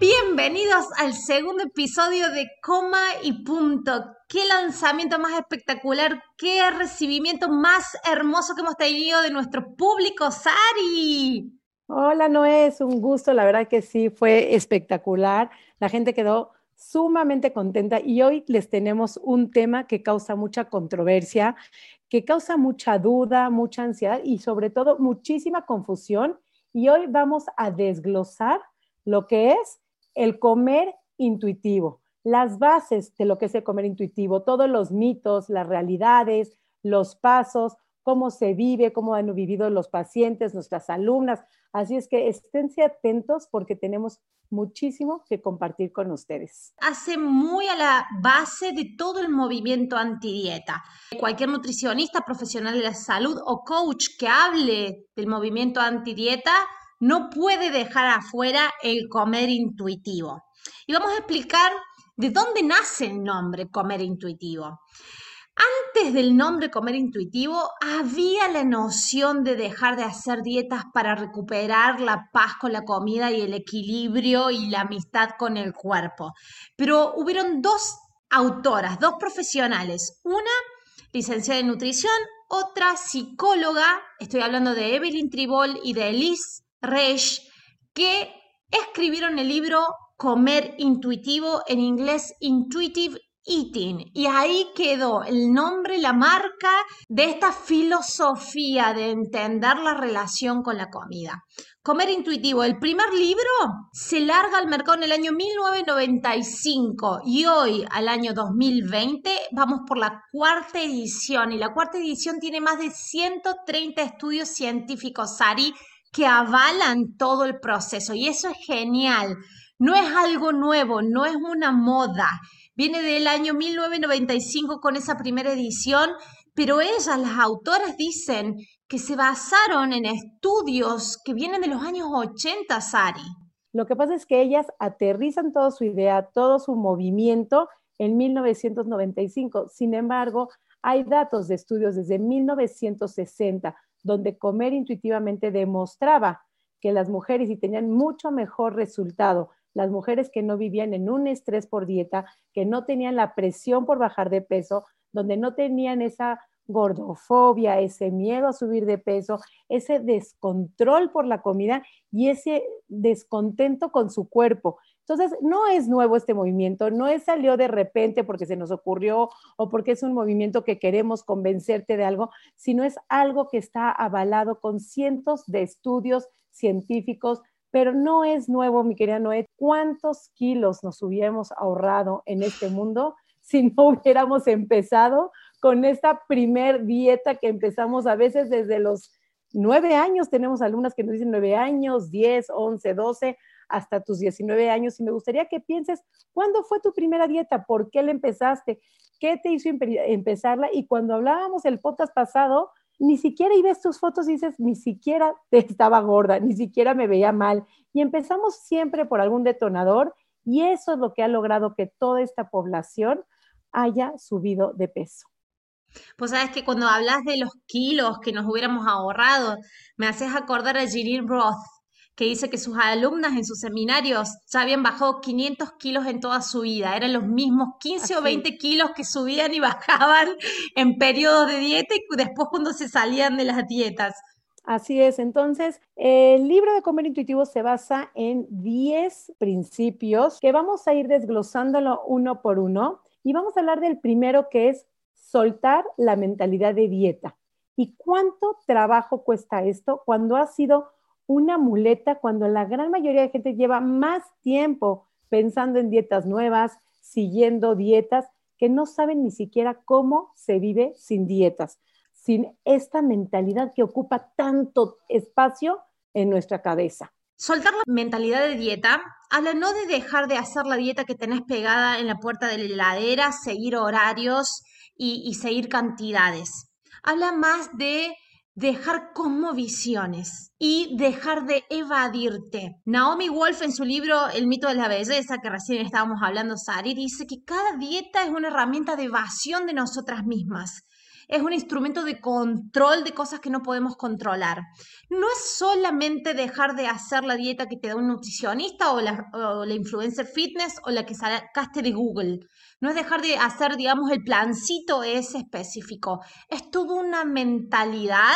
Bienvenidos al segundo episodio de Coma y Punto. Qué lanzamiento más espectacular, qué recibimiento más hermoso que hemos tenido de nuestro público, Sari. Hola Noé, es un gusto, la verdad que sí, fue espectacular. La gente quedó sumamente contenta y hoy les tenemos un tema que causa mucha controversia, que causa mucha duda, mucha ansiedad y sobre todo muchísima confusión. Y hoy vamos a desglosar lo que es el comer intuitivo, las bases de lo que es el comer intuitivo, todos los mitos, las realidades, los pasos, cómo se vive, cómo han vivido los pacientes, nuestras alumnas. Así es que esténse atentos porque tenemos muchísimo que compartir con ustedes. Hace muy a la base de todo el movimiento antidieta. Cualquier nutricionista profesional de la salud o coach que hable del movimiento antidieta no puede dejar afuera el comer intuitivo. Y vamos a explicar de dónde nace el nombre comer intuitivo. Antes del nombre comer intuitivo había la noción de dejar de hacer dietas para recuperar la paz con la comida y el equilibrio y la amistad con el cuerpo. Pero hubieron dos autoras, dos profesionales, una licenciada en nutrición, otra psicóloga, estoy hablando de Evelyn Tribol y de Elise Reich, que escribieron el libro Comer Intuitivo, en inglés Intuitive Eating. Y ahí quedó el nombre, la marca de esta filosofía de entender la relación con la comida. Comer intuitivo, el primer libro se larga al mercado en el año 1995 y hoy, al año 2020, vamos por la cuarta edición y la cuarta edición tiene más de 130 estudios científicos, Sari, que avalan todo el proceso y eso es genial. No es algo nuevo, no es una moda Viene del año 1995 con esa primera edición, pero ellas, las autoras, dicen que se basaron en estudios que vienen de los años 80, Sari. Lo que pasa es que ellas aterrizan toda su idea, todo su movimiento en 1995. Sin embargo, hay datos de estudios desde 1960 donde comer intuitivamente demostraba que las mujeres y tenían mucho mejor resultado las mujeres que no vivían en un estrés por dieta, que no tenían la presión por bajar de peso, donde no tenían esa gordofobia, ese miedo a subir de peso, ese descontrol por la comida y ese descontento con su cuerpo. Entonces, no es nuevo este movimiento, no es salió de repente porque se nos ocurrió o porque es un movimiento que queremos convencerte de algo, sino es algo que está avalado con cientos de estudios científicos pero no es nuevo, mi querida Noé. ¿Cuántos kilos nos hubiéramos ahorrado en este mundo si no hubiéramos empezado con esta primer dieta que empezamos a veces desde los nueve años? Tenemos alumnas que nos dicen nueve años, diez, once, doce, hasta tus diecinueve años. Y me gustaría que pienses, ¿cuándo fue tu primera dieta? ¿Por qué la empezaste? ¿Qué te hizo empezarla? Y cuando hablábamos el podcast pasado, ni siquiera y ves tus fotos y dices, ni siquiera estaba gorda, ni siquiera me veía mal. Y empezamos siempre por algún detonador y eso es lo que ha logrado que toda esta población haya subido de peso. Pues sabes que cuando hablas de los kilos que nos hubiéramos ahorrado, me haces acordar a Jeanine Roth, que dice que sus alumnas en sus seminarios ya habían bajado 500 kilos en toda su vida. Eran los mismos 15 o 20 kilos que subían y bajaban en periodos de dieta y después cuando se salían de las dietas. Así es, entonces el libro de Comer Intuitivo se basa en 10 principios que vamos a ir desglosándolo uno por uno y vamos a hablar del primero que es soltar la mentalidad de dieta. ¿Y cuánto trabajo cuesta esto cuando ha sido una muleta cuando la gran mayoría de gente lleva más tiempo pensando en dietas nuevas, siguiendo dietas, que no saben ni siquiera cómo se vive sin dietas, sin esta mentalidad que ocupa tanto espacio en nuestra cabeza. Soltar la mentalidad de dieta habla no de dejar de hacer la dieta que tenés pegada en la puerta de la heladera, seguir horarios y, seguir cantidades. Habla más de dejar cosmovisiones y dejar de evadirte. Naomi Wolf en su libro El mito de la belleza, que recién estábamos hablando, Sari, dice que cada dieta es una herramienta de evasión de nosotras mismas es un instrumento de control de cosas que no podemos controlar. No es solamente dejar de hacer la dieta que te da un nutricionista o la, o la influencer fitness o la que sacaste de Google. No es dejar de hacer, digamos, el plancito ese específico. Es toda una mentalidad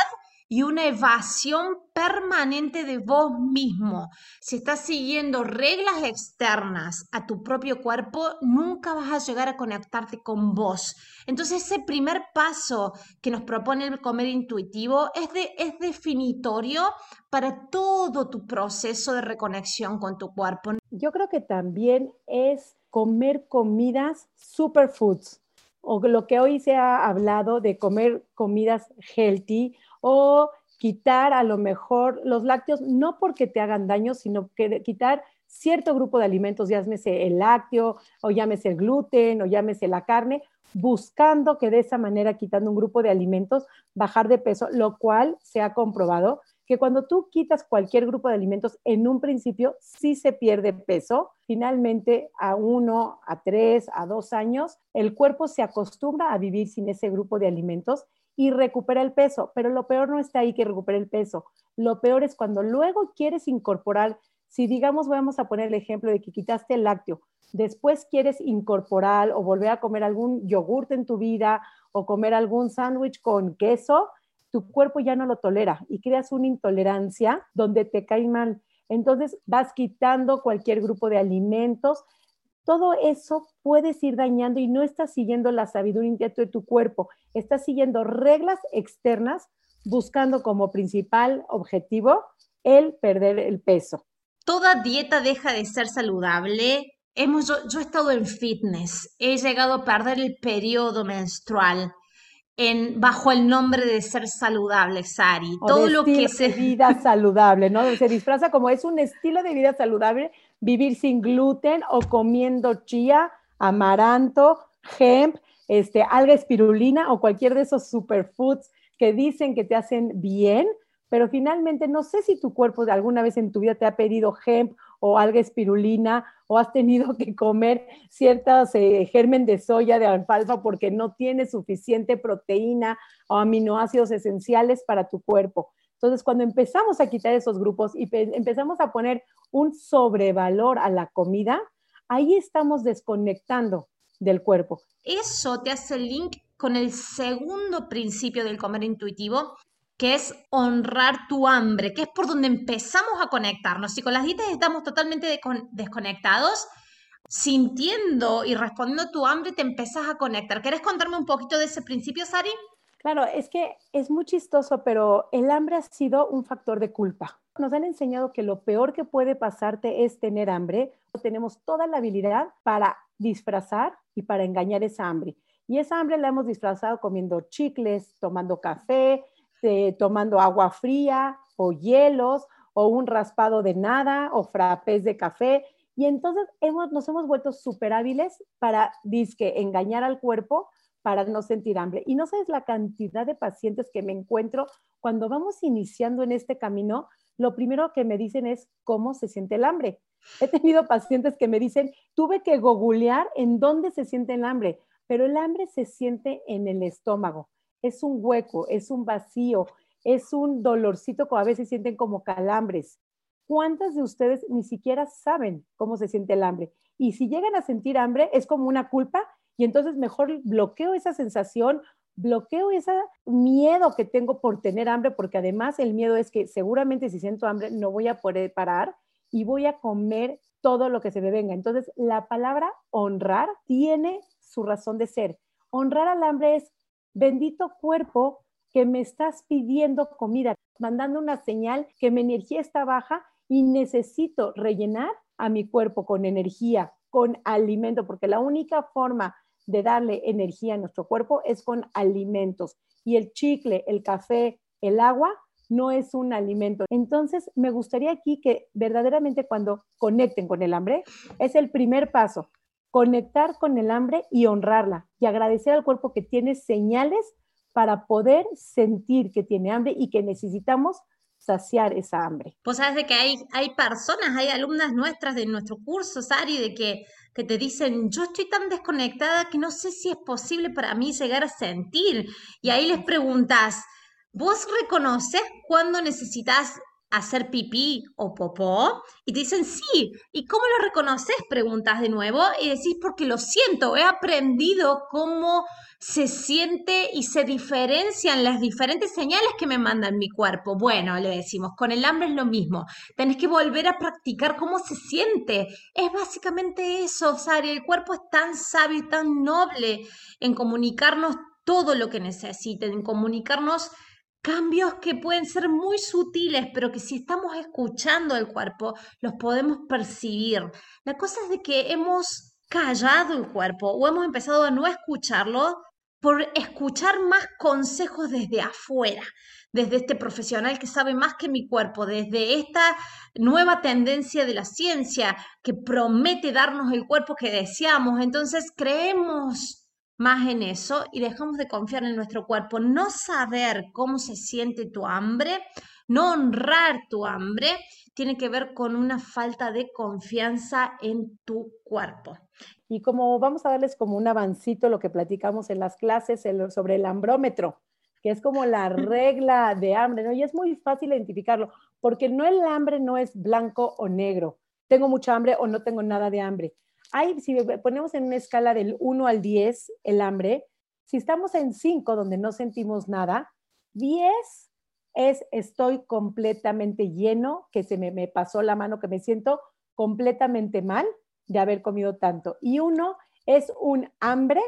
y una evasión permanente de vos mismo. Si estás siguiendo reglas externas a tu propio cuerpo, nunca vas a llegar a conectarte con vos. Entonces ese primer paso que nos propone el comer intuitivo es, es definitorio para todo tu proceso de reconexión con tu cuerpo. Yo creo que también es comer comidas superfoods o lo que hoy se ha hablado de comer comidas healthy o quitar a lo mejor los lácteos, no porque te hagan daño, sino que quitar cierto grupo de alimentos, llámese el lácteo, o llámese el gluten, o llámese la carne, buscando que de esa manera, quitando un grupo de alimentos, bajar de peso, lo cual se ha comprobado que cuando tú quitas cualquier grupo de alimentos, en un principio sí se pierde peso. Finalmente, a uno, a tres, a dos años, el cuerpo se acostumbra a vivir sin ese grupo de alimentos y recupera el peso. Pero lo peor no está ahí que recupere el peso. Lo peor es cuando luego quieres incorporar, si digamos, vamos a poner el ejemplo de que quitaste el lácteo, después quieres incorporar o volver a comer algún yogurt en tu vida o comer algún sándwich con queso, tu cuerpo ya no lo tolera y creas una intolerancia donde te cae mal. Entonces vas quitando cualquier grupo de alimentos todo eso puedes ir dañando y no estás siguiendo la sabiduría de tu cuerpo, estás siguiendo reglas externas buscando como principal objetivo el perder el peso. Toda dieta deja de ser saludable. Hemos, yo, he estado en fitness, he llegado a perder el periodo menstrual. En, bajo el nombre de ser saludable, Sari. todo lo que se vida saludable, ¿no? Se disfraza como es un estilo de vida saludable vivir sin gluten o comiendo chía, amaranto, hemp, este, alga espirulina o cualquier de esos superfoods que dicen que te hacen bien, pero finalmente no sé si tu cuerpo de alguna vez en tu vida te ha pedido hemp o alga espirulina o has tenido que comer ciertas eh, germen de soya, de alfalfa porque no tiene suficiente proteína o aminoácidos esenciales para tu cuerpo. Entonces, cuando empezamos a quitar esos grupos y empezamos a poner un sobrevalor a la comida, ahí estamos desconectando del cuerpo. Eso te hace el link con el segundo principio del comer intuitivo, que es honrar tu hambre, que es por donde empezamos a conectarnos. Si con las dietas estamos totalmente desconectados, sintiendo y respondiendo tu hambre, te empezás a conectar. ¿Querés contarme un poquito de ese principio, Sari? Claro, es que es muy chistoso, pero el hambre ha sido un factor de culpa. Nos han enseñado que lo peor que puede pasarte es tener hambre. Tenemos toda la habilidad para disfrazar y para engañar esa hambre. Y esa hambre la hemos disfrazado comiendo chicles, tomando café, eh, tomando agua fría o hielos o un raspado de nada o frappés de café. Y entonces hemos, nos hemos vuelto súper hábiles para, disque, engañar al cuerpo para no sentir hambre. Y no sabes la cantidad de pacientes que me encuentro cuando vamos iniciando en este camino, lo primero que me dicen es cómo se siente el hambre. He tenido pacientes que me dicen, tuve que googlear en dónde se siente el hambre, pero el hambre se siente en el estómago. Es un hueco, es un vacío, es un dolorcito que a veces sienten como calambres. ¿Cuántas de ustedes ni siquiera saben cómo se siente el hambre? Y si llegan a sentir hambre, es como una culpa y entonces mejor bloqueo esa sensación, bloqueo ese miedo que tengo por tener hambre, porque además el miedo es que seguramente si siento hambre no voy a poder parar y voy a comer todo lo que se me venga. Entonces, la palabra honrar tiene su razón de ser. Honrar al hambre es bendito cuerpo que me estás pidiendo comida, mandando una señal que mi energía está baja y necesito rellenar a mi cuerpo con energía, con alimento, porque la única forma de darle energía a nuestro cuerpo es con alimentos. Y el chicle, el café, el agua no es un alimento. Entonces, me gustaría aquí que verdaderamente cuando conecten con el hambre, es el primer paso. conectar con el hambre y honrarla y agradecer al cuerpo que tiene señales para poder sentir que tiene hambre y que necesitamos saciar esa hambre. Pues sabes de que hay, hay personas, hay alumnas nuestras de nuestro curso, Sari, de que, que te dicen, yo estoy tan desconectada que no sé si es posible para mí llegar a sentir. Y ahí les preguntas, ¿vos reconoces cuando necesitas hacer pipí o popó? Y te dicen sí. ¿Y cómo lo reconoces? Preguntas de nuevo y decís porque lo siento, he aprendido cómo se siente y se diferencian las diferentes señales que me mandan mi cuerpo. Bueno, le decimos, con el hambre es lo mismo. Tenés que volver a practicar cómo se siente. Es básicamente eso, Sari. El cuerpo es tan sabio y tan noble en comunicarnos todo lo que necesiten, en comunicarnos cambios que pueden ser muy sutiles, pero que si estamos escuchando el cuerpo, los podemos percibir. La cosa es de que hemos callado el cuerpo o hemos empezado a no escucharlo por escuchar más consejos desde afuera, desde este profesional que sabe más que mi cuerpo, desde esta nueva tendencia de la ciencia que promete darnos el cuerpo que deseamos. Entonces creemos más en eso y dejamos de confiar en nuestro cuerpo. No saber cómo se siente tu hambre, no honrar tu hambre, tiene que ver con una falta de confianza en tu cuerpo. Y como vamos a darles como un avancito lo que platicamos en las clases sobre el hambrómetro, que es como la regla de hambre, ¿no? Y es muy fácil identificarlo, porque no el hambre no es blanco o negro. Tengo mucha hambre o no tengo nada de hambre si ponemos en una escala del 1 al 10 el hambre, si estamos en 5 donde no sentimos nada, 10 es estoy completamente lleno, que se me, me pasó la mano, que me siento completamente mal de haber comido tanto. Y 1 es un hambre,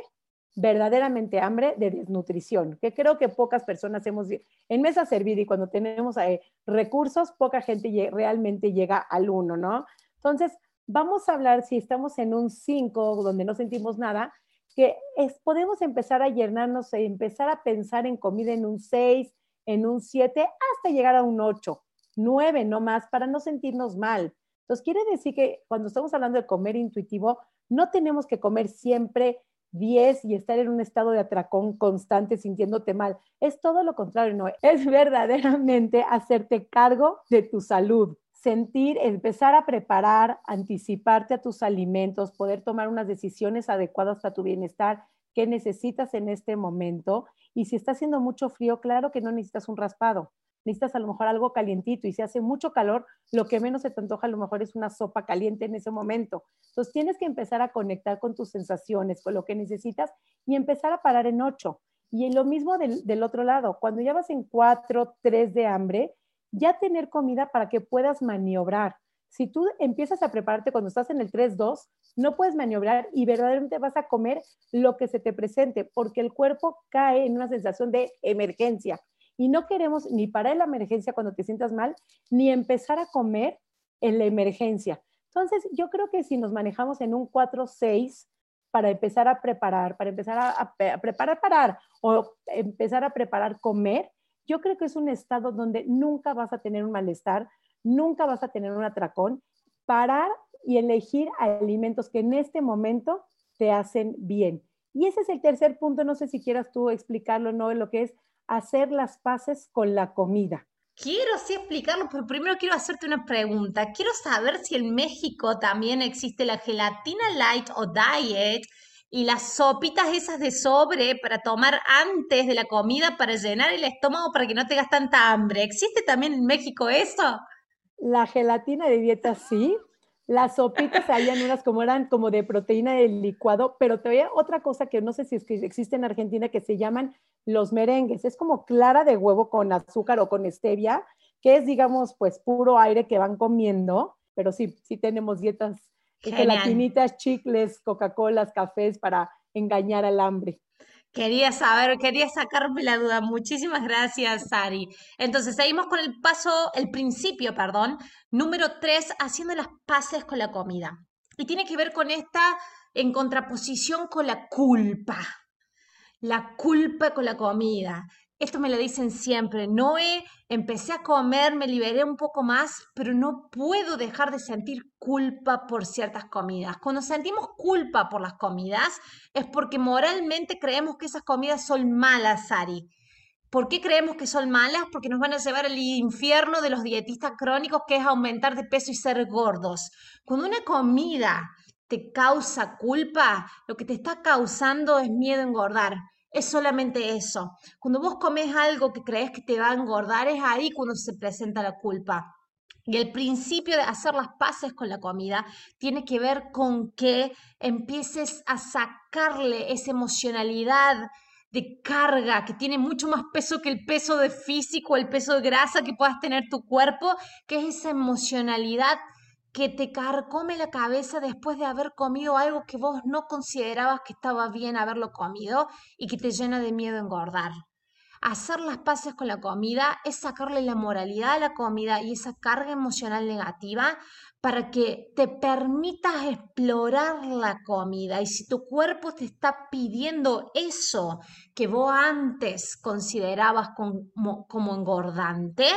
verdaderamente hambre de desnutrición, que creo que pocas personas hemos, en mesa servida y cuando tenemos eh, recursos, poca gente realmente llega al 1, ¿no? Entonces, vamos a hablar, si estamos en un 5 donde no sentimos nada, que es, podemos empezar a llenarnos e empezar a pensar en comida en un 6, en un 7, hasta llegar a un 8, 9 no más, para no sentirnos mal. Entonces, quiere decir que cuando estamos hablando de comer intuitivo, no tenemos que comer siempre 10 y estar en un estado de atracón constante sintiéndote mal. Es todo lo contrario, no, es verdaderamente hacerte cargo de tu salud sentir, empezar a preparar, anticiparte a tus alimentos, poder tomar unas decisiones adecuadas para tu bienestar, qué necesitas en este momento. Y si está haciendo mucho frío, claro que no necesitas un raspado, necesitas a lo mejor algo calientito. Y si hace mucho calor, lo que menos se te antoja a lo mejor es una sopa caliente en ese momento. Entonces tienes que empezar a conectar con tus sensaciones, con lo que necesitas y empezar a parar en ocho. Y lo mismo del, del otro lado, cuando ya vas en cuatro, tres de hambre, ya tener comida para que puedas maniobrar. Si tú empiezas a prepararte cuando estás en el 3-2, no puedes maniobrar y verdaderamente vas a comer lo que se te presente, porque el cuerpo cae en una sensación de emergencia. Y no queremos ni parar la emergencia cuando te sientas mal, ni empezar a comer en la emergencia. Entonces, yo creo que si nos manejamos en un 4-6 para empezar a preparar, para empezar a, a preparar, parar o empezar a preparar comer, yo creo que es un estado donde nunca vas a tener un malestar, nunca vas a tener un atracón, parar y elegir alimentos que en este momento te hacen bien. Y ese es el tercer punto, no sé si quieras tú explicarlo, ¿no? Lo que es hacer las paces con la comida. Quiero sí explicarlo, pero primero quiero hacerte una pregunta. Quiero saber si en México también existe la gelatina light o diet y las sopitas esas de sobre para tomar antes de la comida para llenar el estómago para que no tengas tanta hambre. ¿Existe también en México eso? La gelatina de dieta sí. Las sopitas habían unas como eran como de proteína del licuado, pero todavía otra cosa que no sé si es existe en Argentina que se llaman los merengues. Es como clara de huevo con azúcar o con stevia, que es digamos pues puro aire que van comiendo, pero sí, sí tenemos dietas gelatinitas, chicles, Coca-Colas, cafés para engañar al hambre. Quería saber, quería sacarme la duda. Muchísimas gracias, Sari. Entonces, seguimos con el paso, el principio, perdón, número tres, haciendo las paces con la comida. Y tiene que ver con esta en contraposición con la culpa. La culpa con la comida. Esto me lo dicen siempre, Noé, empecé a comer, me liberé un poco más, pero no puedo dejar de sentir culpa por ciertas comidas. Cuando sentimos culpa por las comidas es porque moralmente creemos que esas comidas son malas, Sari. ¿Por qué creemos que son malas? Porque nos van a llevar al infierno de los dietistas crónicos, que es aumentar de peso y ser gordos. Cuando una comida te causa culpa, lo que te está causando es miedo a engordar es solamente eso. Cuando vos comes algo que crees que te va a engordar, es ahí cuando se presenta la culpa. Y el principio de hacer las paces con la comida tiene que ver con que empieces a sacarle esa emocionalidad de carga que tiene mucho más peso que el peso de físico, el peso de grasa que puedas tener tu cuerpo, que es esa emocionalidad que te carcome la cabeza después de haber comido algo que vos no considerabas que estaba bien haberlo comido y que te llena de miedo engordar. Hacer las paces con la comida es sacarle la moralidad a la comida y esa carga emocional negativa para que te permitas explorar la comida. Y si tu cuerpo te está pidiendo eso que vos antes considerabas como, como engordante,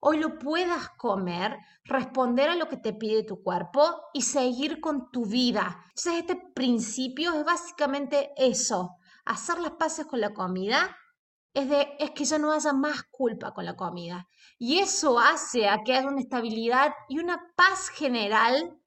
hoy lo puedas comer, responder a lo que te pide tu cuerpo y seguir con tu vida. Entonces este principio es básicamente eso, hacer las paces con la comida es, de, es que ya no haya más culpa con la comida. Y eso hace a que haya una estabilidad y una paz general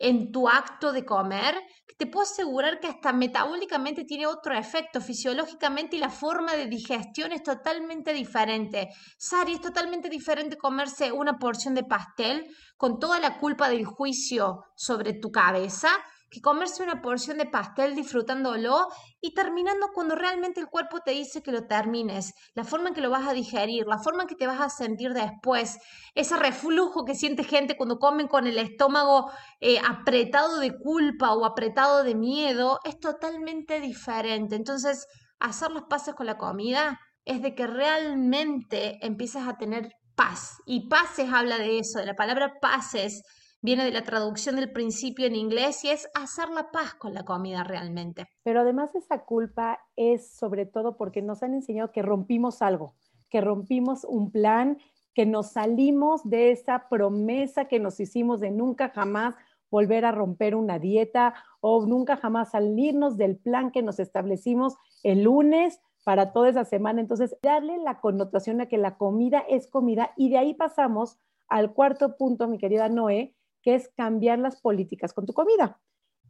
en tu acto de comer, te puedo asegurar que hasta metabólicamente tiene otro efecto, fisiológicamente y la forma de digestión es totalmente diferente. Sari, es totalmente diferente comerse una porción de pastel con toda la culpa del juicio sobre tu cabeza que comerse una porción de pastel disfrutándolo y terminando cuando realmente el cuerpo te dice que lo termines, la forma en que lo vas a digerir, la forma en que te vas a sentir después, ese reflujo que siente gente cuando comen con el estómago eh, apretado de culpa o apretado de miedo, es totalmente diferente. Entonces, hacer los pases con la comida es de que realmente empiezas a tener paz. Y pases habla de eso, de la palabra pases viene de la traducción del principio en inglés y es hacer la paz con la comida realmente. Pero además esa culpa es sobre todo porque nos han enseñado que rompimos algo, que rompimos un plan, que nos salimos de esa promesa que nos hicimos de nunca jamás volver a romper una dieta o nunca jamás salirnos del plan que nos establecimos el lunes para toda esa semana. Entonces, darle la connotación a que la comida es comida y de ahí pasamos al cuarto punto, mi querida Noé, que es cambiar las políticas con tu comida.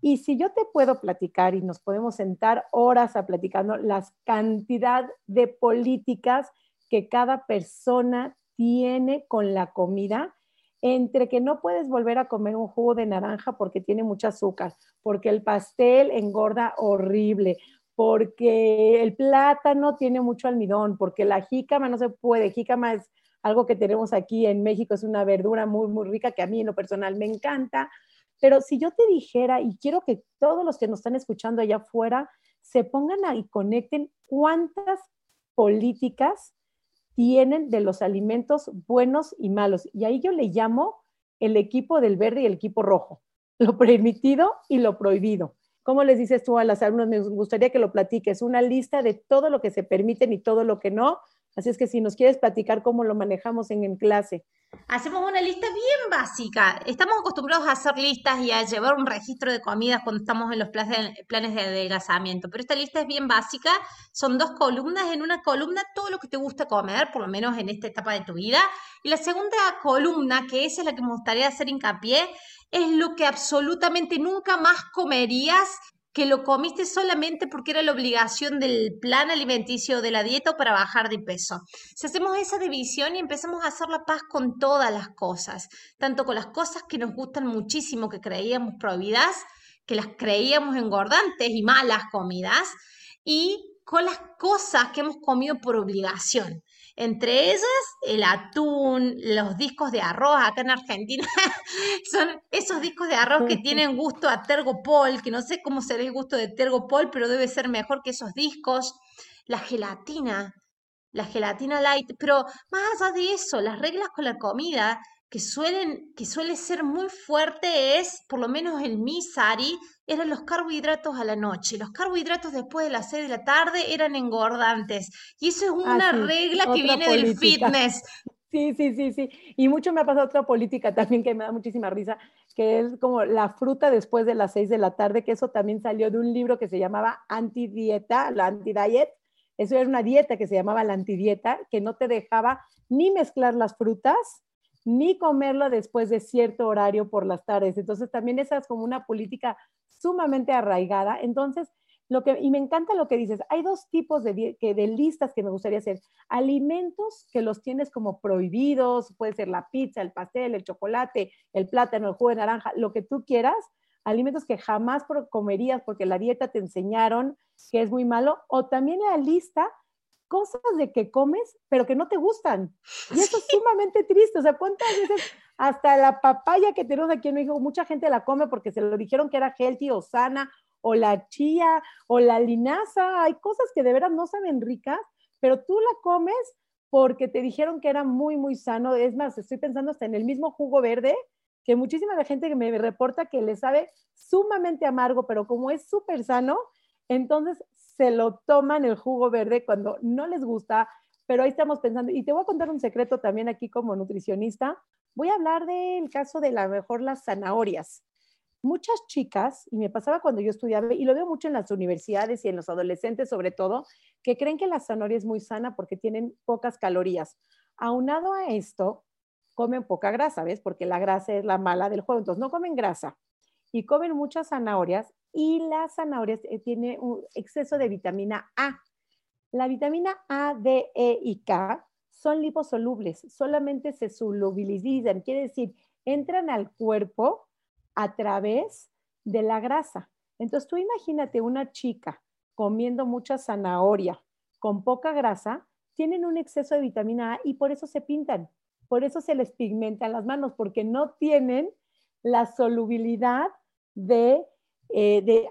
Y si yo te puedo platicar y nos podemos sentar horas a platicando las cantidad de políticas que cada persona tiene con la comida, entre que no puedes volver a comer un jugo de naranja porque tiene mucho azúcar, porque el pastel engorda horrible, porque el plátano tiene mucho almidón, porque la jícama no se puede, jícama es algo que tenemos aquí en México, es una verdura muy, muy rica que a mí en lo personal me encanta. Pero si yo te dijera, y quiero que todos los que nos están escuchando allá afuera se pongan y conecten cuántas políticas tienen de los alimentos buenos y malos. Y ahí yo le llamo el equipo del verde y el equipo rojo, lo permitido y lo prohibido. ¿Cómo les dices tú a las alumnos? Me gustaría que lo platiques, una lista de todo lo que se permiten y todo lo que no, Así es que si nos quieres platicar cómo lo manejamos en, clase. Hacemos una lista bien básica. Estamos acostumbrados a hacer listas y a llevar un registro de comidas cuando estamos en los planes de adelgazamiento, pero esta lista es bien básica. Son dos columnas. En una columna todo lo que te gusta comer, por lo menos en esta etapa de tu vida. Y la segunda columna, que esa es la que me gustaría hacer hincapié, es lo que absolutamente nunca más comerías que lo comiste solamente porque era la obligación del plan alimenticio de la dieta o para bajar de peso. Si hacemos esa división y empezamos a hacer la paz con todas las cosas, tanto con las cosas que nos gustan muchísimo, que creíamos prohibidas, que las creíamos engordantes y malas comidas, y con las cosas que hemos comido por obligación. Entre ellas, el atún, los discos de arroz, acá en Argentina, son esos discos de arroz que tienen gusto a tergopol, que no sé cómo será el gusto de tergopol, pero debe ser mejor que esos discos. La gelatina, la gelatina light, pero más allá de eso, las reglas con la comida que suelen, que suele ser muy fuerte es, por lo menos en mi Sari, eran los carbohidratos a la noche. Los carbohidratos después de las 6 de la tarde eran engordantes. Y eso es Ah, una sí, regla que viene del fitness. Sí, sí, sí, sí. Y mucho me ha pasado otra política también que me da muchísima risa, que es como la fruta después de las seis de la tarde, que eso también salió de un libro que se llamaba Antidieta, la Antidiet. Eso era una dieta que se llamaba la antidieta, que no te dejaba ni mezclar las frutas, ni comerlo después de cierto horario por las tardes. Entonces también esa es como una política sumamente arraigada. Entonces, lo que, y me encanta lo que dices, hay dos tipos de, que, de listas que me gustaría hacer. Alimentos que los tienes como prohibidos, puede ser la pizza, el pastel, el chocolate, el plátano, el jugo de naranja, lo que tú quieras. Alimentos que jamás comerías porque la dieta te enseñaron que es muy malo. O también la lista cosas de que comes, pero que no te gustan. Y eso es sumamente triste. O sea, ¿cuántas veces hasta la papaya que tenemos aquí en México, mucha gente la come porque se lo dijeron que era healthy o sana o la chía, o la linaza, hay cosas que de veras no saben ricas, pero tú la comes porque te dijeron que era muy, muy sano. Es más, estoy pensando hasta en el mismo jugo verde, que muchísima gente que me reporta que le sabe sumamente amargo, pero como es súper sano, entonces se lo toman el jugo verde cuando no les gusta, pero ahí estamos pensando. Y te voy a contar un secreto también aquí como nutricionista. Voy a hablar del caso de la mejor las zanahorias muchas chicas, y me pasaba cuando yo estudiaba, y lo veo mucho en las universidades y en los adolescentes sobre todo, que creen que la zanahoria es muy sana porque tienen pocas calorías. Aunado a esto, comen poca grasa, ¿ves? Porque la grasa es la mala del juego, entonces no comen grasa y comen muchas zanahorias y las zanahorias eh, tiene un exceso de vitamina A. La vitamina A, D, E y K son liposolubles, solamente se solubilizan, quiere decir, entran al cuerpo a través de la grasa. Entonces tú imagínate una chica comiendo mucha zanahoria con poca grasa, tienen un exceso de vitamina A y por eso se pintan, por eso se les pigmentan las manos, porque no tienen la solubilidad de, eh, de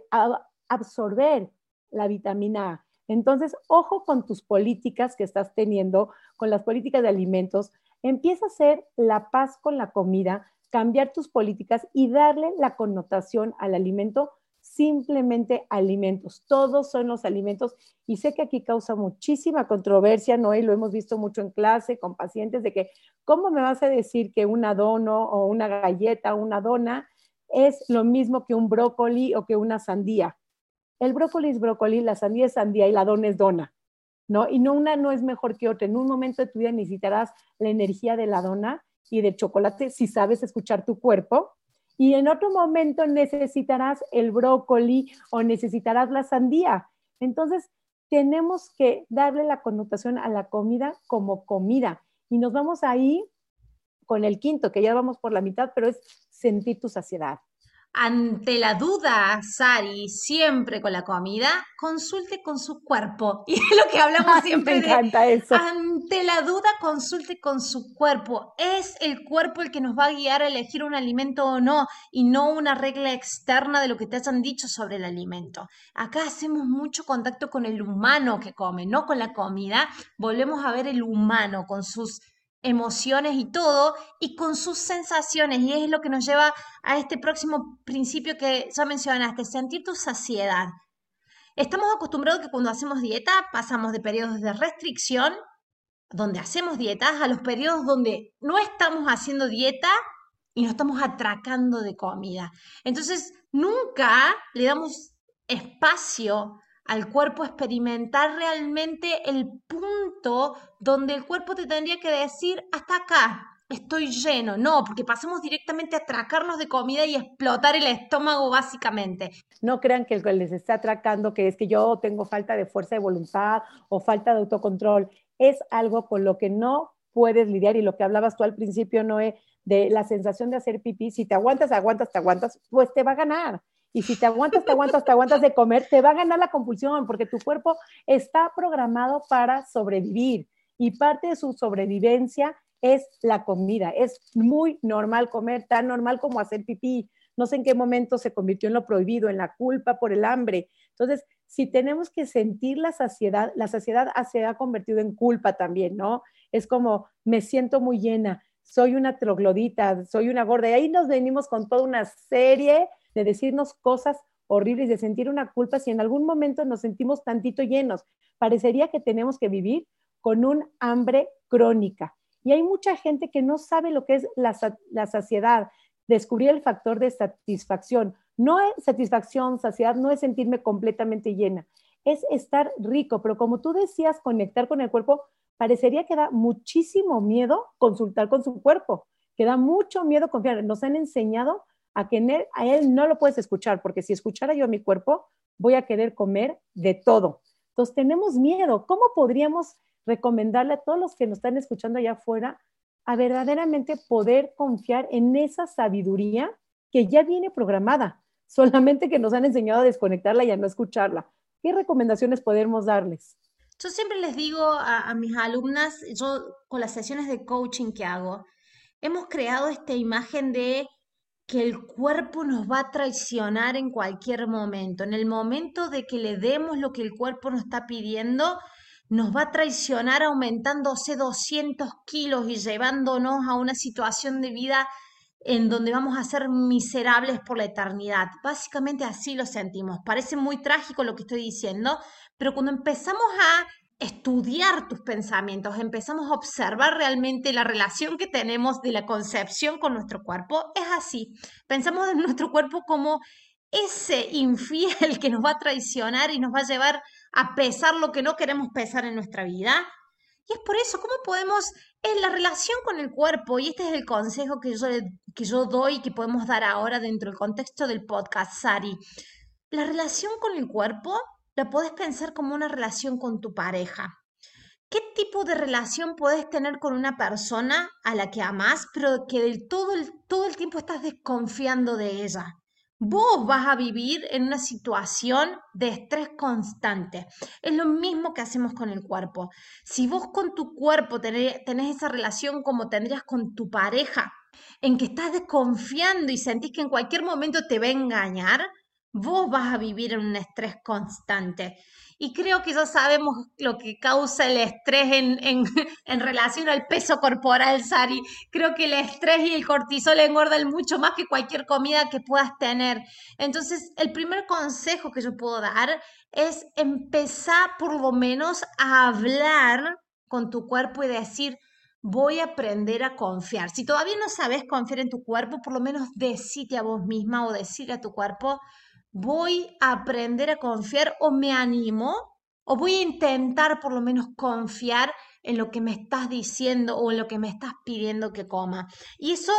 absorber la vitamina A. Entonces, ojo con tus políticas que estás teniendo, con las políticas de alimentos. Empieza a hacer la paz con la comida, cambiar tus políticas y darle la connotación al alimento simplemente alimentos. Todos son los alimentos y sé que aquí causa muchísima controversia, ¿no? Y lo hemos visto mucho en clase con pacientes de que, ¿cómo me vas a decir que una dono o una galleta, una dona es lo mismo que un brócoli o que una sandía? El brócoli es brócoli, la sandía es sandía y la dona es dona, ¿no? Y no una no es mejor que otra. En un momento de tu vida necesitarás la energía de la dona y del chocolate si sabes escuchar tu cuerpo. Y en otro momento necesitarás el brócoli o necesitarás la sandía. Entonces, tenemos que darle la connotación a la comida como comida. Y nos vamos ahí con el quinto, que ya vamos por la mitad, pero es sentir tu saciedad. Ante la duda, Sari, siempre con la comida, consulte con su cuerpo. Y es lo que hablamos siempre. Me encanta eso. Ante la duda, consulte con su cuerpo. Es el cuerpo el que nos va a guiar a elegir un alimento o no, y no una regla externa de lo que te hayan dicho sobre el alimento. Acá hacemos mucho contacto con el humano que come, no con la comida. Volvemos a ver el humano con sus emociones y todo, y con sus sensaciones. Y es lo que nos lleva a este próximo principio que ya mencionaste, sentir tu saciedad. Estamos acostumbrados que cuando hacemos dieta pasamos de periodos de restricción, donde hacemos dietas, a los periodos donde no estamos haciendo dieta y nos estamos atracando de comida. Entonces, nunca le damos espacio al cuerpo experimentar realmente el punto donde el cuerpo te tendría que decir, hasta acá, estoy lleno. No, porque pasamos directamente a atracarnos de comida y explotar el estómago básicamente. No crean que el que les está atracando, que es que yo tengo falta de fuerza de voluntad o falta de autocontrol, es algo con lo que no puedes lidiar y lo que hablabas tú al principio, Noé, de la sensación de hacer pipí, si te aguantas, aguantas, te aguantas, pues te va a ganar. Y si te aguantas, te aguantas, te aguantas de comer, te va a ganar la compulsión porque tu cuerpo está programado para sobrevivir y parte de su sobrevivencia es la comida. Es muy normal comer, tan normal como hacer pipí. No sé en qué momento se convirtió en lo prohibido, en la culpa por el hambre. Entonces, si tenemos que sentir la saciedad, la saciedad se ha convertido en culpa también, ¿no? Es como, me siento muy llena, soy una troglodita, soy una gorda. Y ahí nos venimos con toda una serie de decirnos cosas horribles de sentir una culpa si en algún momento nos sentimos tantito llenos. Parecería que tenemos que vivir con un hambre crónica. Y hay mucha gente que no sabe lo que es la, la saciedad, descubrir el factor de satisfacción. No es satisfacción, saciedad, no es sentirme completamente llena, es estar rico, pero como tú decías, conectar con el cuerpo, parecería que da muchísimo miedo consultar con su cuerpo, que da mucho miedo confiar. Nos han enseñado a que él, a él no lo puedes escuchar, porque si escuchara yo a mi cuerpo, voy a querer comer de todo. Entonces tenemos miedo. ¿Cómo podríamos recomendarle a todos los que nos están escuchando allá afuera a verdaderamente poder confiar en esa sabiduría que ya viene programada, solamente que nos han enseñado a desconectarla y a no escucharla? ¿Qué recomendaciones podemos darles? Yo siempre les digo a, a mis alumnas, yo con las sesiones de coaching que hago, hemos creado esta imagen de que el cuerpo nos va a traicionar en cualquier momento. En el momento de que le demos lo que el cuerpo nos está pidiendo, nos va a traicionar aumentándose 200 kilos y llevándonos a una situación de vida en donde vamos a ser miserables por la eternidad. Básicamente así lo sentimos. Parece muy trágico lo que estoy diciendo, pero cuando empezamos a estudiar tus pensamientos, empezamos a observar realmente la relación que tenemos de la concepción con nuestro cuerpo, es así. Pensamos en nuestro cuerpo como ese infiel que nos va a traicionar y nos va a llevar a pesar lo que no queremos pesar en nuestra vida. Y es por eso, ¿cómo podemos, en la relación con el cuerpo, y este es el consejo que yo, que yo doy y que podemos dar ahora dentro del contexto del podcast, Sari, la relación con el cuerpo la puedes pensar como una relación con tu pareja. ¿Qué tipo de relación puedes tener con una persona a la que amas, pero que del todo el, todo el tiempo estás desconfiando de ella? Vos vas a vivir en una situación de estrés constante. Es lo mismo que hacemos con el cuerpo. Si vos con tu cuerpo tenés, tenés esa relación como tendrías con tu pareja, en que estás desconfiando y sentís que en cualquier momento te va a engañar, vos vas a vivir en un estrés constante. Y creo que ya sabemos lo que causa el estrés en, en, relación al peso corporal, Sari. Creo que el estrés y el cortisol engordan mucho más que cualquier comida que puedas tener. Entonces, el primer consejo que yo puedo dar es empezar por lo menos a hablar con tu cuerpo y decir, voy a aprender a confiar. Si todavía no sabes confiar en tu cuerpo, por lo menos decite a vos misma o decirle a tu cuerpo, voy a aprender a confiar o me animo o voy a intentar por lo menos confiar en lo que me estás diciendo o en lo que me estás pidiendo que coma. Y eso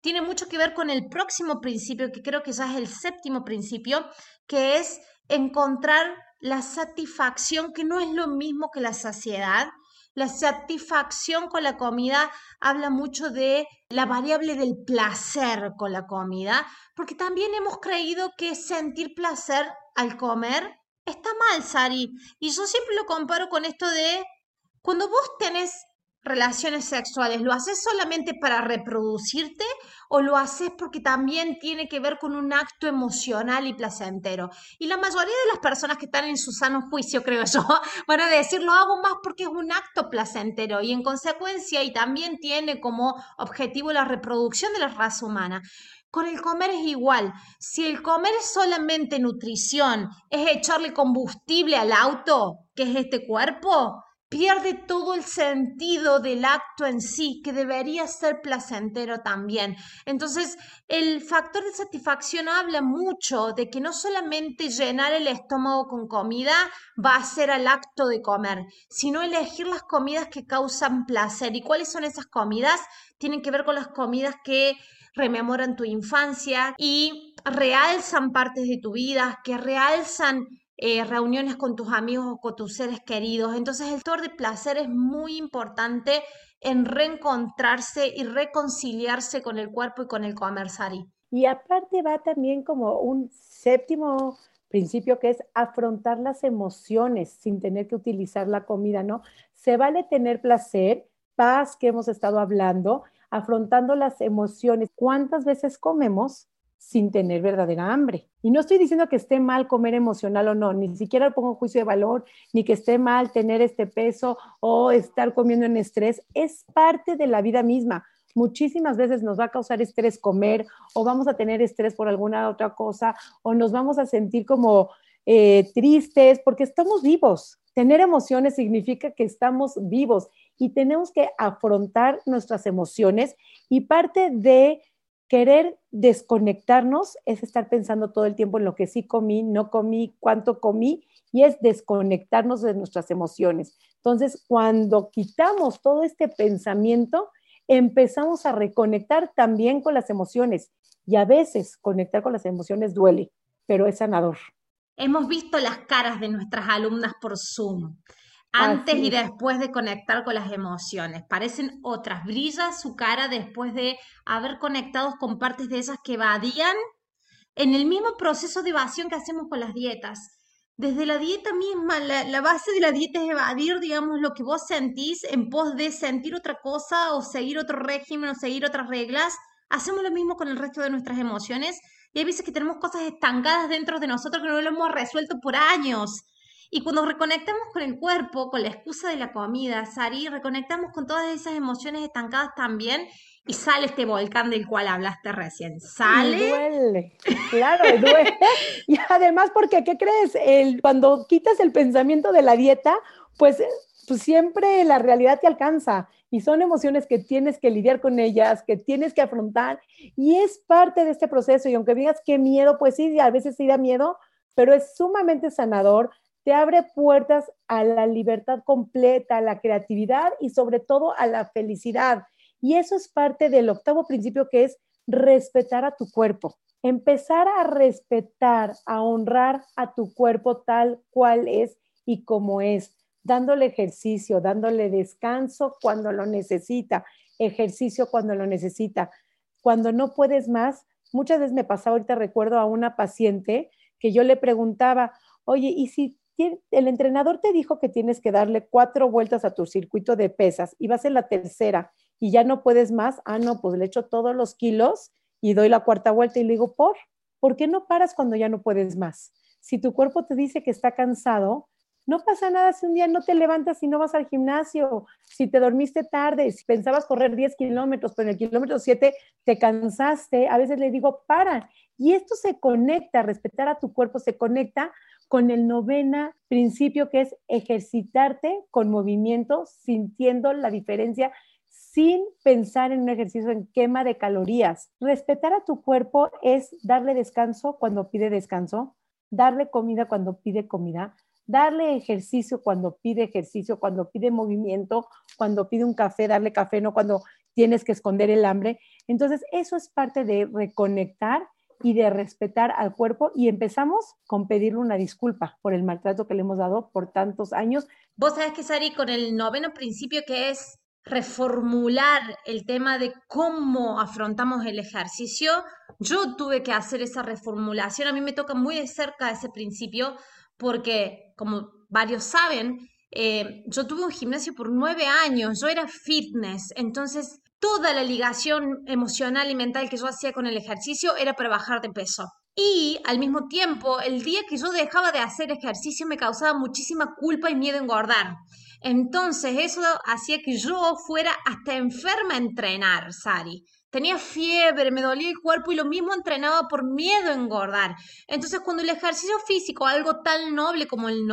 tiene mucho que ver con el próximo principio, que creo que ya es el séptimo principio, que es encontrar la satisfacción, que no es lo mismo que la saciedad, la satisfacción con la comida habla mucho de la variable del placer con la comida, porque también hemos creído que sentir placer al comer está mal, Sari. Y yo siempre lo comparo con esto de cuando vos tenés relaciones sexuales, ¿lo haces solamente para reproducirte o lo haces porque también tiene que ver con un acto emocional y placentero? Y la mayoría de las personas que están en su sano juicio, creo yo, van a decir, lo hago más porque es un acto placentero y en consecuencia y también tiene como objetivo la reproducción de la raza humana. Con el comer es igual. Si el comer es solamente nutrición, es echarle combustible al auto, que es este cuerpo, pierde todo el sentido del acto en sí, que debería ser placentero también. Entonces, el factor de satisfacción habla mucho de que no solamente llenar el estómago con comida va a ser al acto de comer, sino elegir las comidas que causan placer. ¿Y cuáles son esas comidas? Tienen que ver con las comidas que rememoran tu infancia y realzan partes de tu vida, que realzan eh, reuniones con tus amigos o con tus seres queridos. Entonces el factor de placer es muy importante en reencontrarse y reconciliarse con el cuerpo y con el comer, Sari. Y aparte va también como un séptimo principio que es afrontar las emociones sin tener que utilizar la comida, ¿no? Se vale tener placer, paz que hemos estado hablando, afrontando las emociones. ¿Cuántas veces comemos sin tener verdadera hambre. Y no estoy diciendo que esté mal comer emocional o no, ni siquiera pongo juicio de valor, ni que esté mal tener este peso o estar comiendo en estrés. Es parte de la vida misma. muchísimas veces nos va a causar estrés comer o vamos a tener estrés por alguna otra cosa o nos vamos a sentir como eh, tristes porque estamos vivos. Tener emociones significa que estamos vivos y tenemos que afrontar nuestras emociones y parte de querer desconectarnos es estar pensando todo el tiempo en lo que sí comí, no comí, cuánto comí y es desconectarnos de nuestras emociones. Entonces, cuando quitamos todo este pensamiento, empezamos a reconectar también con las emociones y a veces conectar con las emociones duele, pero es sanador. Hemos visto las caras de nuestras alumnas por Zoom antes y después de conectar con las emociones. Parecen otras. Brilla su cara después de haber conectado con partes de esas que evadían en el mismo proceso de evasión que hacemos con las dietas. Desde la dieta misma, la, base de la dieta es evadir, digamos, lo que vos sentís en pos de sentir otra cosa o seguir otro régimen o seguir otras reglas. Hacemos lo mismo con el resto de nuestras emociones y hay veces que tenemos cosas estancadas dentro de nosotros que no lo hemos resuelto por años. Y cuando reconectamos con el cuerpo, con la excusa de la comida, Sari, reconectamos con todas esas emociones estancadas también y sale este volcán del cual hablaste recién. Sale. Y duele, claro, duele. y además, porque, ¿qué crees? El, cuando quitas el pensamiento de la dieta, pues, pues siempre la realidad te alcanza y son emociones que tienes que lidiar con ellas, que tienes que afrontar y es parte de este proceso. Y aunque digas qué miedo, pues sí, a veces sí da miedo, pero es sumamente sanador te abre puertas a la libertad completa, a la creatividad y sobre todo a la felicidad. Y eso es parte del octavo principio que es respetar a tu cuerpo. Empezar a respetar, a honrar a tu cuerpo tal cual es y como es, dándole ejercicio, dándole descanso cuando lo necesita, ejercicio cuando lo necesita. Cuando no puedes más, muchas veces me pasa, ahorita recuerdo a una paciente que yo le preguntaba, oye, ¿y si el entrenador te dijo que tienes que darle cuatro vueltas a tu circuito de pesas y vas en la tercera y ya no puedes más, ah, no, pues le echo todos los kilos y doy la cuarta vuelta y le digo, ¿por? ¿Por qué no paras cuando ya no puedes más? Si tu cuerpo te dice que está cansado, no pasa nada si un día no te levantas y no vas al gimnasio, si te dormiste tarde, si pensabas correr 10 kilómetros, pero en el kilómetro 7 te cansaste, a veces le digo, para. Y esto se conecta, respetar a tu cuerpo se conecta con el novena principio que es ejercitarte con movimiento, sintiendo la diferencia sin pensar en un ejercicio en quema de calorías. Respetar a tu cuerpo es darle descanso cuando pide descanso, darle comida cuando pide comida, darle ejercicio cuando pide ejercicio, cuando pide movimiento, cuando pide un café, darle café, no cuando tienes que esconder el hambre. Entonces, eso es parte de reconectar y de respetar al cuerpo y empezamos con pedirle una disculpa por el maltrato que le hemos dado por tantos años. Vos sabés que, Sari, con el noveno principio que es reformular el tema de cómo afrontamos el ejercicio, yo tuve que hacer esa reformulación. A mí me toca muy de cerca ese principio porque, como varios saben, eh, yo tuve un gimnasio por nueve años, yo era fitness, entonces toda la ligación emocional y mental que yo hacía con el ejercicio era para bajar de peso. Y al mismo tiempo, el día que yo dejaba de hacer ejercicio me causaba muchísima culpa y miedo a engordar. Entonces eso hacía que yo fuera hasta enferma a entrenar, Sari. Tenía fiebre, me dolía el cuerpo y lo mismo entrenaba por miedo a engordar. Entonces, cuando el ejercicio físico, algo tan noble como el,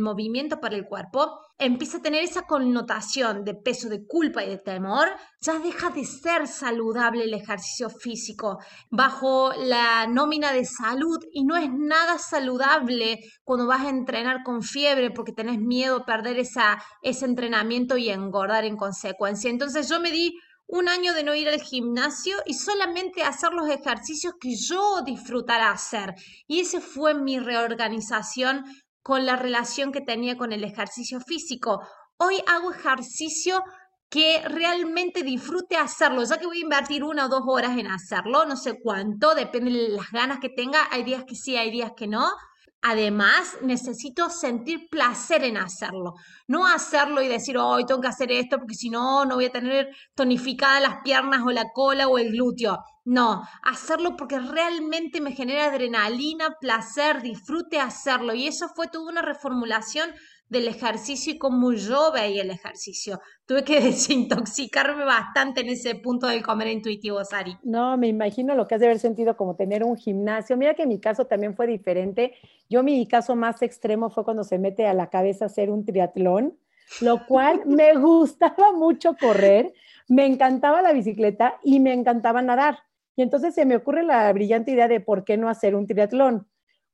movimiento para el cuerpo, empieza a tener esa connotación de peso, de culpa y de temor, ya deja de ser saludable el ejercicio físico bajo la nómina de salud y no es nada saludable cuando vas a entrenar con fiebre porque tenés miedo a perder ese entrenamiento y engordar en consecuencia. Entonces yo me di un año de no ir al gimnasio y solamente hacer los ejercicios que yo disfrutara hacer. Y ese fue mi reorganización con la relación que tenía con el ejercicio físico. Hoy hago ejercicio que realmente disfrute hacerlo, ya que voy a invertir una o dos horas en hacerlo, no sé cuánto, depende de las ganas que tenga, hay días que sí, hay días que no, Además, necesito sentir placer en hacerlo. No hacerlo y decir, hoy tengo que hacer esto porque si no, no voy a tener tonificadas las piernas o la cola o el glúteo. No, hacerlo porque realmente me genera adrenalina, placer, disfrute hacerlo. Y eso fue toda una reformulación del ejercicio y cómo yo veía el ejercicio. Tuve que desintoxicarme bastante en ese punto del comer intuitivo, Sari. No, me imagino lo que has de haber sentido como tener un gimnasio. Mira que mi caso también fue diferente. Yo mi caso más extremo fue cuando se mete a la cabeza hacer un triatlón, lo cual me gustaba mucho correr, me encantaba la bicicleta y me encantaba nadar. Y entonces se me ocurre la brillante idea de por qué no hacer un triatlón.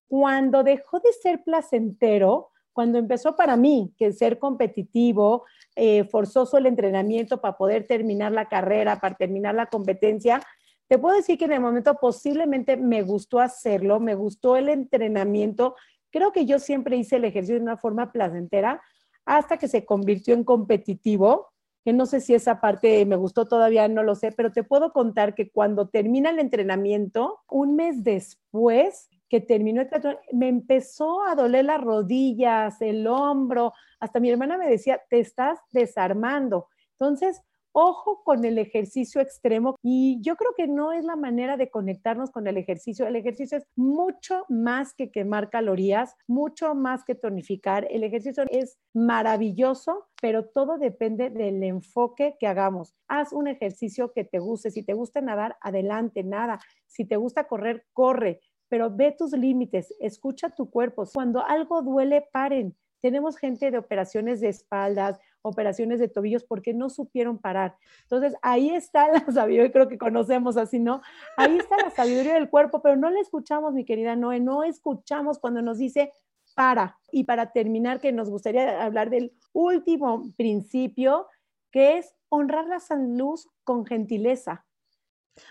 Cuando dejó de ser placentero, cuando empezó para mí que ser competitivo, eh, forzoso el entrenamiento para poder terminar la carrera, para terminar la competencia, te puedo decir que en el momento posiblemente me gustó hacerlo, me gustó el entrenamiento. Creo que yo siempre hice el ejercicio de una forma placentera hasta que se convirtió en competitivo, que no sé si esa parte me gustó todavía, no lo sé, pero te puedo contar que cuando termina el entrenamiento, un mes después, que terminó el teatro, me empezó a doler las rodillas, el hombro, hasta mi hermana me decía, te estás desarmando. Entonces, ojo con el ejercicio extremo y yo creo que no es la manera de conectarnos con el ejercicio. El ejercicio es mucho más que quemar calorías, mucho más que tonificar. El ejercicio es maravilloso, pero todo depende del enfoque que hagamos. Haz un ejercicio que te guste. Si te gusta nadar, adelante, nada. Si te gusta correr, corre pero ve tus límites, escucha tu cuerpo. Cuando algo duele, paren. Tenemos gente de operaciones de espaldas, operaciones de tobillos porque no supieron parar. Entonces, ahí está la sabiduría, creo que conocemos así, ¿no? Ahí está la sabiduría del cuerpo, pero no la escuchamos, mi querida Noé, no escuchamos cuando nos dice para. Y para terminar, que nos gustaría hablar del último principio, que es honrar la salud con gentileza.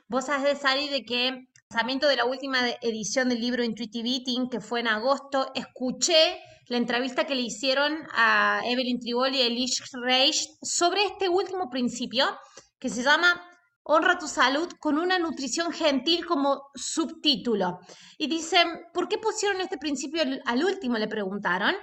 Vos has de de que lanzamiento de la última edición del libro Intuitive Eating, que fue en agosto, escuché la entrevista que le hicieron a Evelyn Triboli y Elish Reich sobre este último principio, que se llama Honra tu salud con una nutrición gentil como subtítulo. Y dicen, ¿por qué pusieron este principio al último? Le preguntaron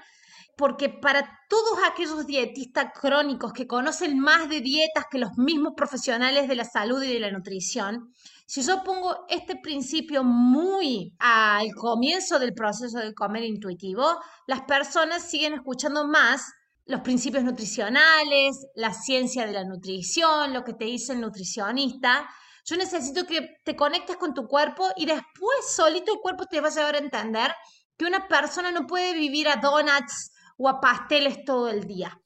porque para todos aquellos dietistas crónicos que conocen más de dietas que los mismos profesionales de la salud y de la nutrición, si yo pongo este principio muy al comienzo del proceso de comer intuitivo, las personas siguen escuchando más los principios nutricionales, la ciencia de la nutrición, lo que te dice el nutricionista. Yo necesito que te conectes con tu cuerpo y después solito el cuerpo te va a llevar a entender que una persona no puede vivir a donuts o a pasteles todo el día.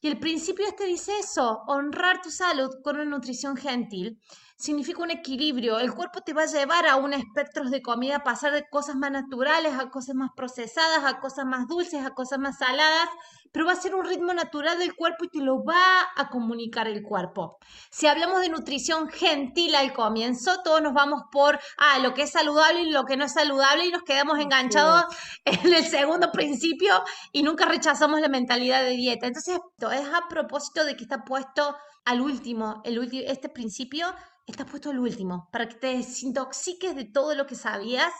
Y el principio este dice eso, honrar tu salud con una nutrición gentil significa un equilibrio. El cuerpo te va a llevar a un espectro de comida, pasar de cosas más naturales a cosas más procesadas, a cosas más dulces, a cosas más saladas, pero va a ser un ritmo natural del cuerpo y te lo va a comunicar el cuerpo. Si hablamos de nutrición gentil al comienzo, todos nos vamos por ah, lo que es saludable y lo que no es saludable y nos quedamos enganchados en el segundo principio y nunca rechazamos la mentalidad de dieta. Entonces, esto es a propósito de que está puesto al último, el último este principio está puesto al último, para que te desintoxiques de todo lo que sabías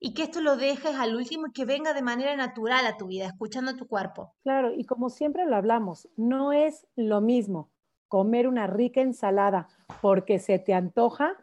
y que esto lo dejes al último y que venga de manera natural a tu vida, escuchando tu cuerpo. Claro, y como siempre lo hablamos, no es lo mismo comer una rica ensalada porque se te antoja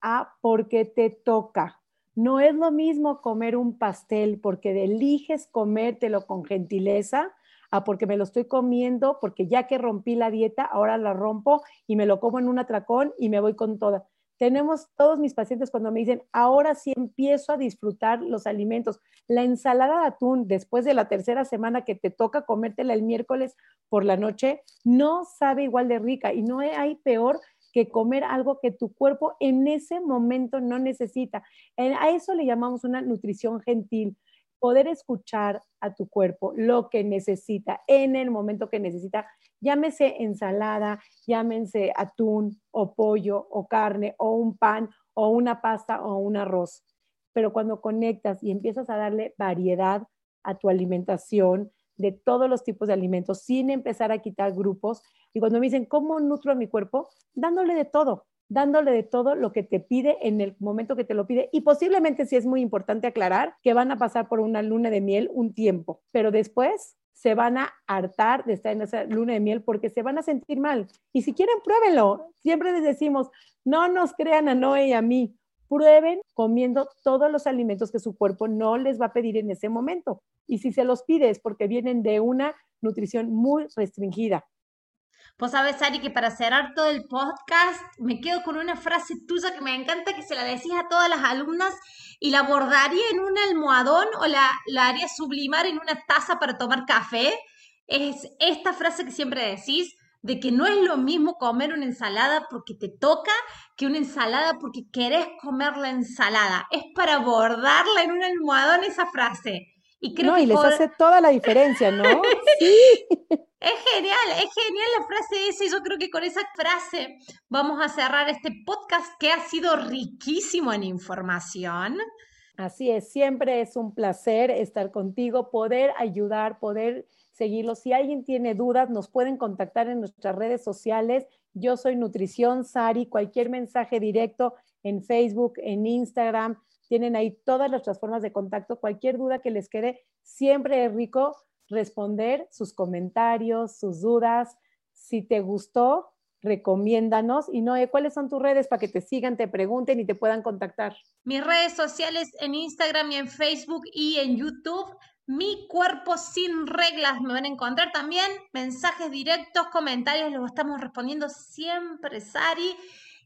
a porque te toca. No es lo mismo comer un pastel porque eliges comértelo con gentileza a porque me lo estoy comiendo, porque ya que rompí la dieta, ahora la rompo y me lo como en un atracón y me voy con toda. Tenemos todos mis pacientes cuando me dicen, ahora sí empiezo a disfrutar los alimentos. La ensalada de atún, después de la tercera semana que te toca comértela el miércoles por la noche, no sabe igual de rica y no hay peor que comer algo que tu cuerpo en ese momento no necesita. A eso le llamamos una nutrición gentil poder escuchar a tu cuerpo lo que necesita en el momento que necesita, llámese ensalada, llámense atún o pollo o carne o un pan o una pasta o un arroz. Pero cuando conectas y empiezas a darle variedad a tu alimentación, de todos los tipos de alimentos, sin empezar a quitar grupos, y cuando me dicen, ¿cómo nutro a mi cuerpo? Dándole de todo, dándole de todo lo que te pide en el momento que te lo pide. Y posiblemente sí es muy importante aclarar que van a pasar por una luna de miel un tiempo, pero después se van a hartar de estar en esa luna de miel porque se van a sentir mal. Y si quieren, pruébenlo. Siempre les decimos, no nos crean a Noé y a mí. prueben comiendo todos los alimentos que su cuerpo no les va a pedir en ese momento. Y si se los pide es porque vienen de una nutrición muy restringida. Pues sabes, Ari, que para cerrar todo el podcast me quedo con una frase tuya que me encanta, que se la decís a todas las alumnas y la bordaría en un almohadón o la, la haría sublimar en una taza para tomar café. Es esta frase que siempre decís, de que no es lo mismo comer una ensalada porque te toca que una ensalada porque querés comer la ensalada. Es para bordarla en un almohadón esa frase. Y creo no, y les hace toda la diferencia, ¿no? sí. Es genial, es genial la frase esa y yo creo que con esa frase vamos a cerrar este podcast que ha sido riquísimo en información. Así es, siempre es un placer estar contigo, poder ayudar, poder seguirlo. Si alguien tiene dudas, nos pueden contactar en nuestras redes sociales. Yo soy Nutrición Sari, cualquier mensaje directo en Facebook, en Instagram, tienen ahí todas nuestras formas de contacto. Cualquier duda que les quede, siempre es rico responder sus comentarios, sus dudas. Si te gustó, recomiéndanos. Y Noé, ¿cuáles son tus redes para que te sigan, te pregunten y te puedan contactar? Mis redes sociales en Instagram y en Facebook y en YouTube. Mi cuerpo sin reglas me van a encontrar también. Mensajes directos, comentarios, los estamos respondiendo siempre, Sari.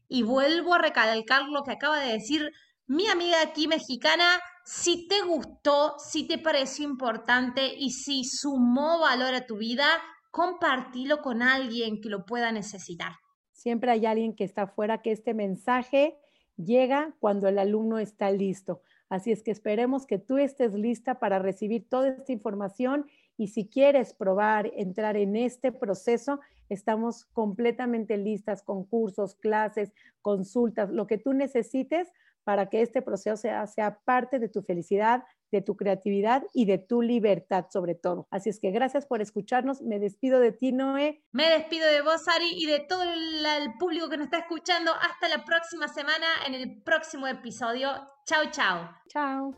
Y vuelvo a recalcar lo que acaba de decir mi amiga aquí mexicana. Si te gustó, si te pareció importante y si sumó valor a tu vida, compartilo con alguien que lo pueda necesitar. Siempre hay alguien que está afuera que este mensaje llega cuando el alumno está listo. Así es que esperemos que tú estés lista para recibir toda esta información y si quieres probar, entrar en este proceso, estamos completamente listas con cursos, clases, consultas, lo que tú necesites para que este proceso sea, sea parte de tu felicidad, de tu creatividad y de tu libertad sobre todo. Así es que gracias por escucharnos. Me despido de ti, Noé. Me despido de vos, Ari, y de todo el, público que nos está escuchando. Hasta la próxima semana en el próximo episodio. Chao, chao. Chao.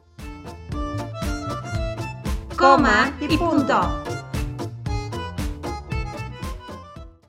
Coma y punto.